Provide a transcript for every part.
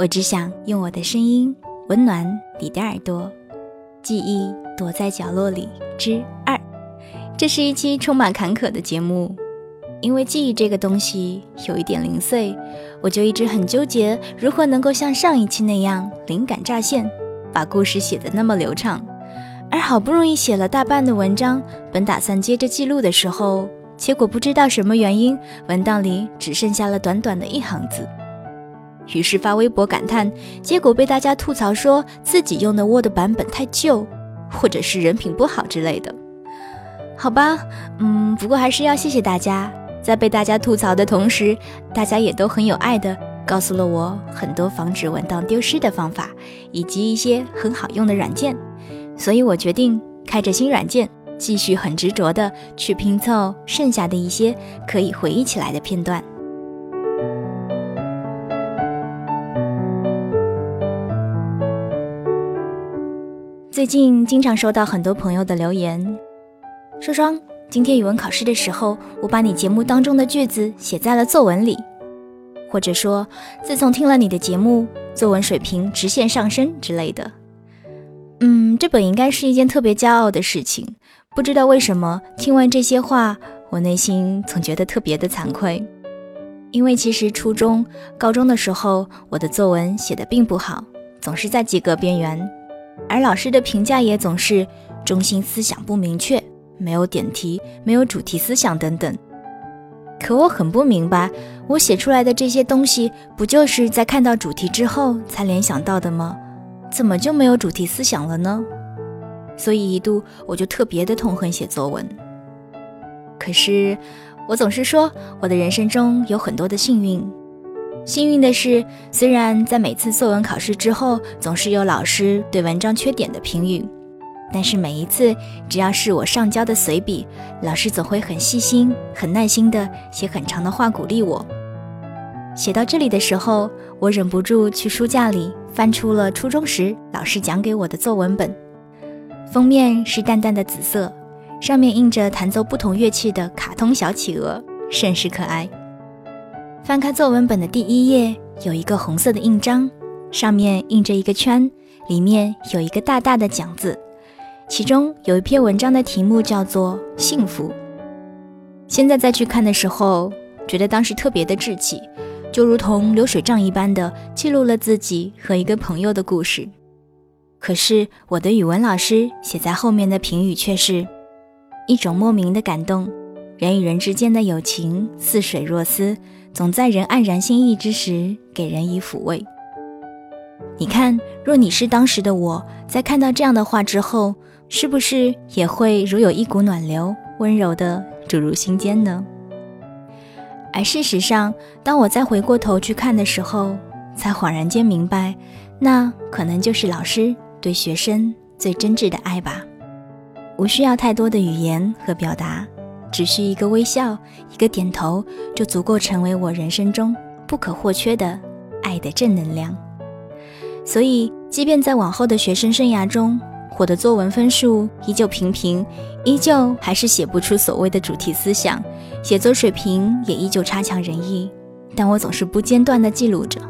我只想用我的声音温暖你的耳朵。记忆躲在角落里之二，这是一期充满坎坷的节目，因为记忆这个东西有一点零碎，我就一直很纠结如何能够像上一期那样灵感乍现，把故事写得那么流畅。而好不容易写了大半的文章，本打算接着记录的时候。结果不知道什么原因，文档里只剩下了短短的一行字。于是发微博感叹，结果被大家吐槽说自己用的 Word 版本太旧，或者是人品不好之类的。好吧，嗯，不过还是要谢谢大家，在被大家吐槽的同时，大家也都很有爱的告诉了我很多防止文档丢失的方法，以及一些很好用的软件。所以我决定开着新软件。继续很执着的去拼凑剩下的一些可以回忆起来的片段。最近经常收到很多朋友的留言，双双，今天语文考试的时候，我把你节目当中的句子写在了作文里，或者说，自从听了你的节目，作文水平直线上升之类的。嗯，这本应该是一件特别骄傲的事情。不知道为什么，听完这些话，我内心总觉得特别的惭愧，因为其实初中、高中的时候，我的作文写的并不好，总是在及格边缘，而老师的评价也总是中心思想不明确，没有点题，没有主题思想等等。可我很不明白，我写出来的这些东西，不就是在看到主题之后才联想到的吗？怎么就没有主题思想了呢？所以一度我就特别的痛恨写作文。可是我总是说我的人生中有很多的幸运。幸运的是，虽然在每次作文考试之后总是有老师对文章缺点的评语，但是每一次只要是我上交的随笔，老师总会很细心、很耐心的写很长的话鼓励我。写到这里的时候，我忍不住去书架里翻出了初中时老师讲给我的作文本。封面是淡淡的紫色，上面印着弹奏不同乐器的卡通小企鹅，甚是可爱。翻开作文本的第一页，有一个红色的印章，上面印着一个圈，里面有一个大大的“奖”字，其中有一篇文章的题目叫做《幸福》。现在再去看的时候，觉得当时特别的稚气，就如同流水账一般的记录了自己和一个朋友的故事。可是我的语文老师写在后面的评语却是一种莫名的感动，人与人之间的友情似水若丝，总在人黯然心意之时给人以抚慰。你看，若你是当时的我，在看到这样的话之后，是不是也会如有一股暖流，温柔的注入心间呢？而事实上，当我再回过头去看的时候，才恍然间明白，那可能就是老师。对学生最真挚的爱吧，无需要太多的语言和表达，只需一个微笑，一个点头，就足够成为我人生中不可或缺的爱的正能量。所以，即便在往后的学生生涯中，我的作文分数依旧平平，依旧还是写不出所谓的主题思想，写作水平也依旧差强人意，但我总是不间断地记录着，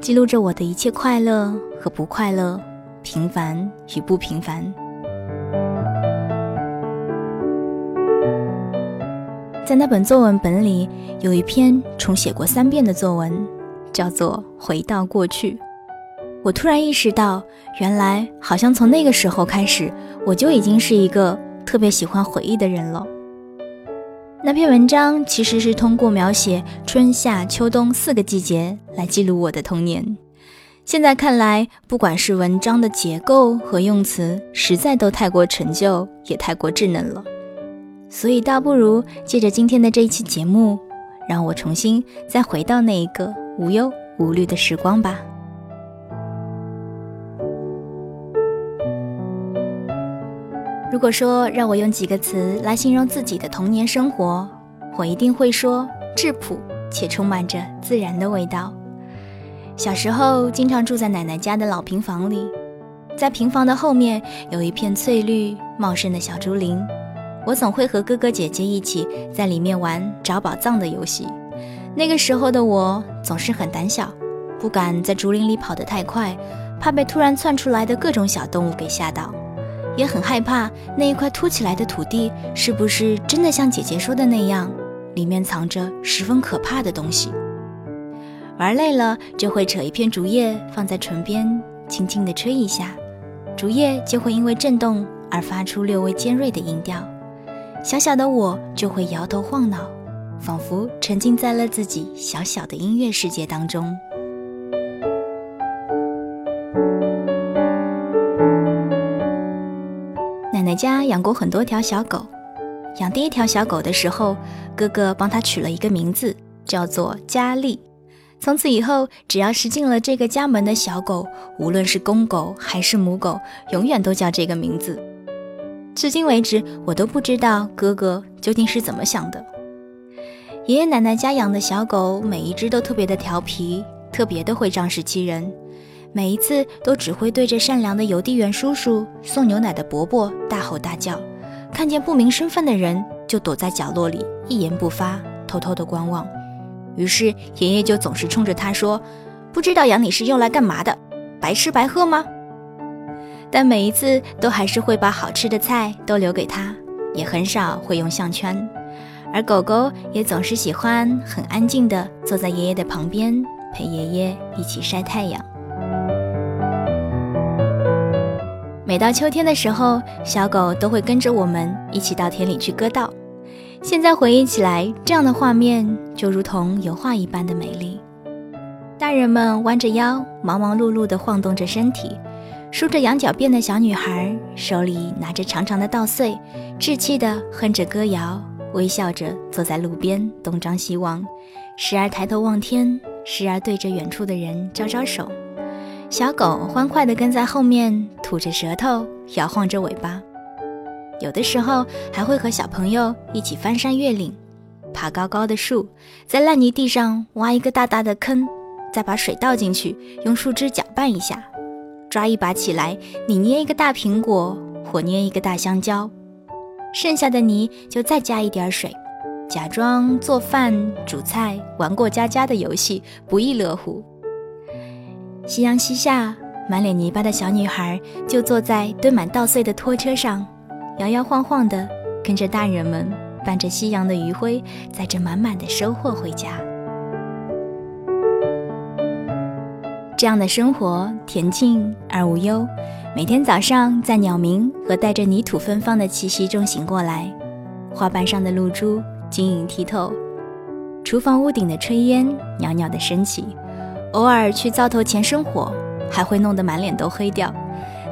记录着我的一切快乐和不快乐。平凡与不平凡，在那本作文本里，有一篇重写过三遍的作文，叫做《回到过去》。我突然意识到，原来好像从那个时候开始，我就已经是一个特别喜欢回忆的人了。那篇文章其实是通过描写春夏秋冬四个季节来记录我的童年。现在看来，不管是文章的结构和用词，实在都太过陈旧，也太过稚嫩了。所以倒不如借着今天的这一期节目让我重新再回到那一个无忧无虑的时光吧。如果说让我用几个词来形容自己的童年生活我一定会说质朴且充满着自然的味道。小时候经常住在奶奶家的老平房里在平房的后面有一片翠绿茂盛的小竹林我总会和哥哥姐姐一起在里面玩找宝藏的游戏。那个时候的我总是很胆小，不敢在竹林里跑得太快，怕被突然窜出来的各种小动物给吓到。也很害怕那一块凸起来的土地是不是真的像姐姐说的那样，里面藏着十分可怕的东西。玩累了就会扯一片竹叶放在唇边，轻轻地吹一下，竹叶就会因为震动而发出略微尖锐的音调。小小的我就会摇头晃脑，仿佛沉浸在了自己小小的音乐世界当中。奶奶家养过很多条小狗，养第一条小狗的时候，哥哥帮它取了一个名字，叫做佳丽。从此以后，只要是进了这个家门的小狗，无论是公狗还是母狗，永远都叫这个名字。至今为止，我都不知道哥哥究竟是怎么想的。爷爷奶奶家养的小狗，每一只都特别的调皮，特别的会仗势欺人。每一次都只会对着善良的邮递员叔叔、送牛奶的伯伯大吼大叫，看见不明身份的人就躲在角落里一言不发，偷偷的观望。于是爷爷就总是冲着他说：“不知道养你是用来干嘛的？白吃白喝吗？”但每一次都还是会把好吃的菜都留给他，也很少会用项圈。而狗狗也总是喜欢很安静的坐在爷爷的旁边，陪爷爷一起晒太阳。每到秋天的时候，小狗都会跟着我们一起到田里去割稻。现在回忆起来，这样的画面就如同油画一般的美丽。大人们弯着腰，忙忙碌碌地晃动着身体；梳着羊角辫的小女孩手里拿着长长的稻穗，稚气地哼着歌谣，微笑着坐在路边东张西望，时而抬头望天，时而对着远处的人招招手。小狗欢快地跟在后面，吐着舌头，摇晃着尾巴。有的时候还会和小朋友一起翻山越岭，爬高高的树，在烂泥地上挖一个大大的坑，再把水倒进去，用树枝搅拌一下，抓一把起来，你捏一个大苹果，我捏一个大香蕉，剩下的泥就再加一点水，假装做饭、煮菜、玩过家家的游戏，不亦乐乎。夕阳西下，满脸泥巴的小女孩就坐在堆满稻穗的拖车上，摇摇晃晃地跟着大人们伴着夕阳的余晖，载着满满的收获回家。这样的生活恬静而无忧。每天早上在鸟鸣和带着泥土芬芳的气息中醒过来，花瓣上的露珠晶莹剔透，厨房屋顶的炊烟袅袅地升起。偶尔去灶头前生火，还会弄得满脸都黑掉。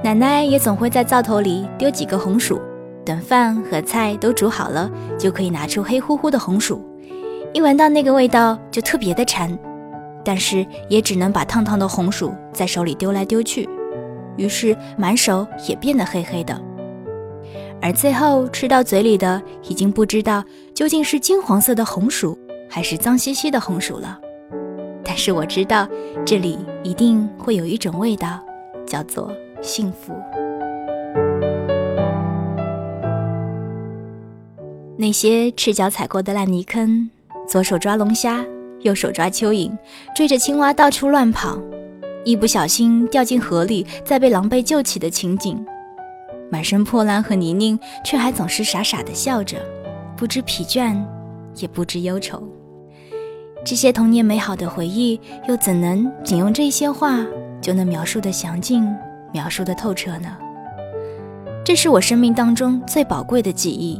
奶奶也总会在灶头里丢几个红薯，等饭和菜都煮好了，就可以拿出黑乎乎的红薯。一闻到那个味道，就特别的馋，但是也只能把烫烫的红薯在手里丢来丢去，于是满手也变得黑黑的。而最后吃到嘴里的，已经不知道究竟是金黄色的红薯，还是脏兮兮的红薯了。但是我知道，这里一定会有一种味道，叫做幸福。那些赤脚踩过的烂泥坑，左手抓龙虾，右手抓蚯蚓，追着青蛙到处乱跑，一不小心掉进河里，再被狼狈救起的情景，满身破烂和泥泞，却还总是傻傻的笑着，不知疲倦，也不知忧愁。这些童年美好的回忆，又怎能仅用这些话就能描述的详尽、描述的透彻呢？这是我生命当中最宝贵的记忆，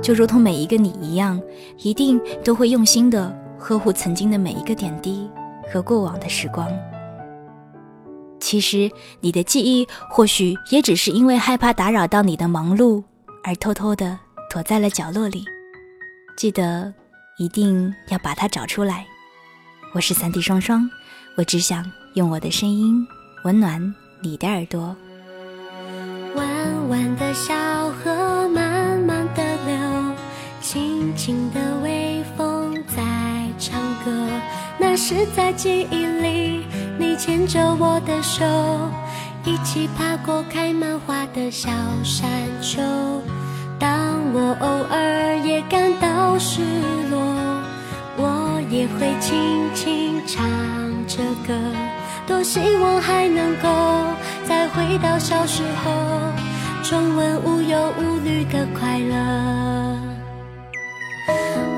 就如同每一个你一样，一定都会用心的呵护曾经的每一个点滴和过往的时光。其实，你的记忆或许也只是因为害怕打扰到你的忙碌，而偷偷的躲在了角落里。记得。一定要把它找出来。我是三 D 双双，我只想用我的声音温暖你的耳朵。弯弯的小河慢慢的流，轻轻的是在记忆里，你牵着我的手，一起爬过开满花的小山丘。当我偶尔也感到失落，我也会轻轻唱着歌。多希望还能够再回到小时候，重温无忧无虑的快乐。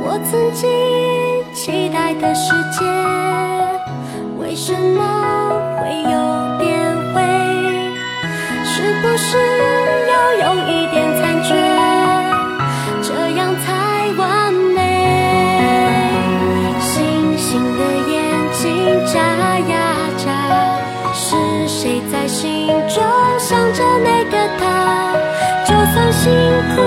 我曾经期待的世界，为什么会有点灰？是不是要有一点残缺，这样才完美？星星的眼睛眨呀眨。是谁在心中想着那个他？就算辛苦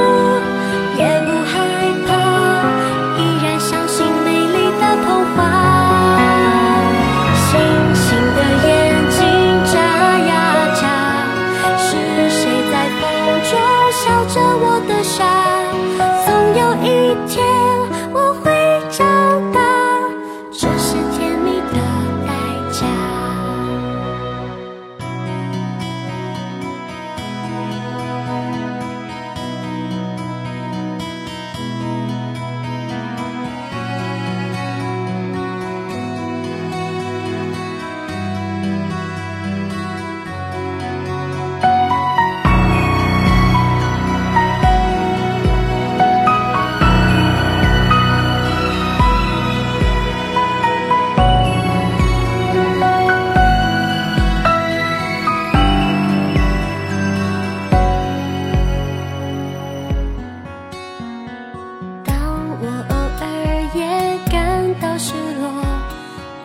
失落，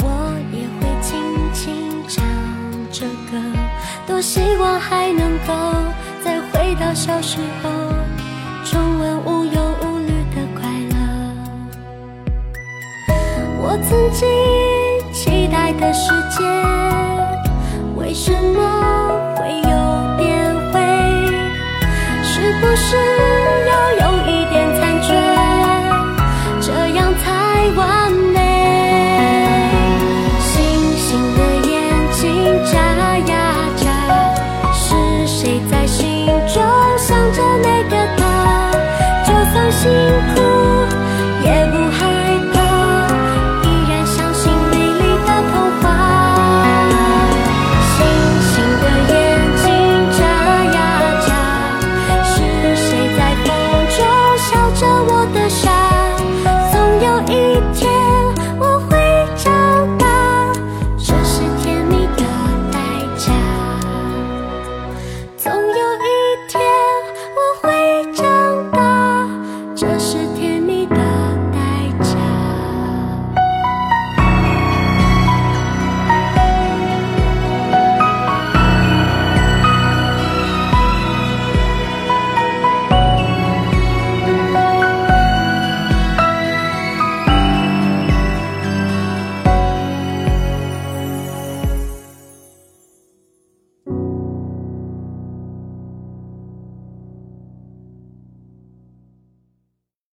我也会轻轻唱着歌。多希望还能够再回到小时候，重温无忧无虑的快乐。我曾经期待的世界，为什么？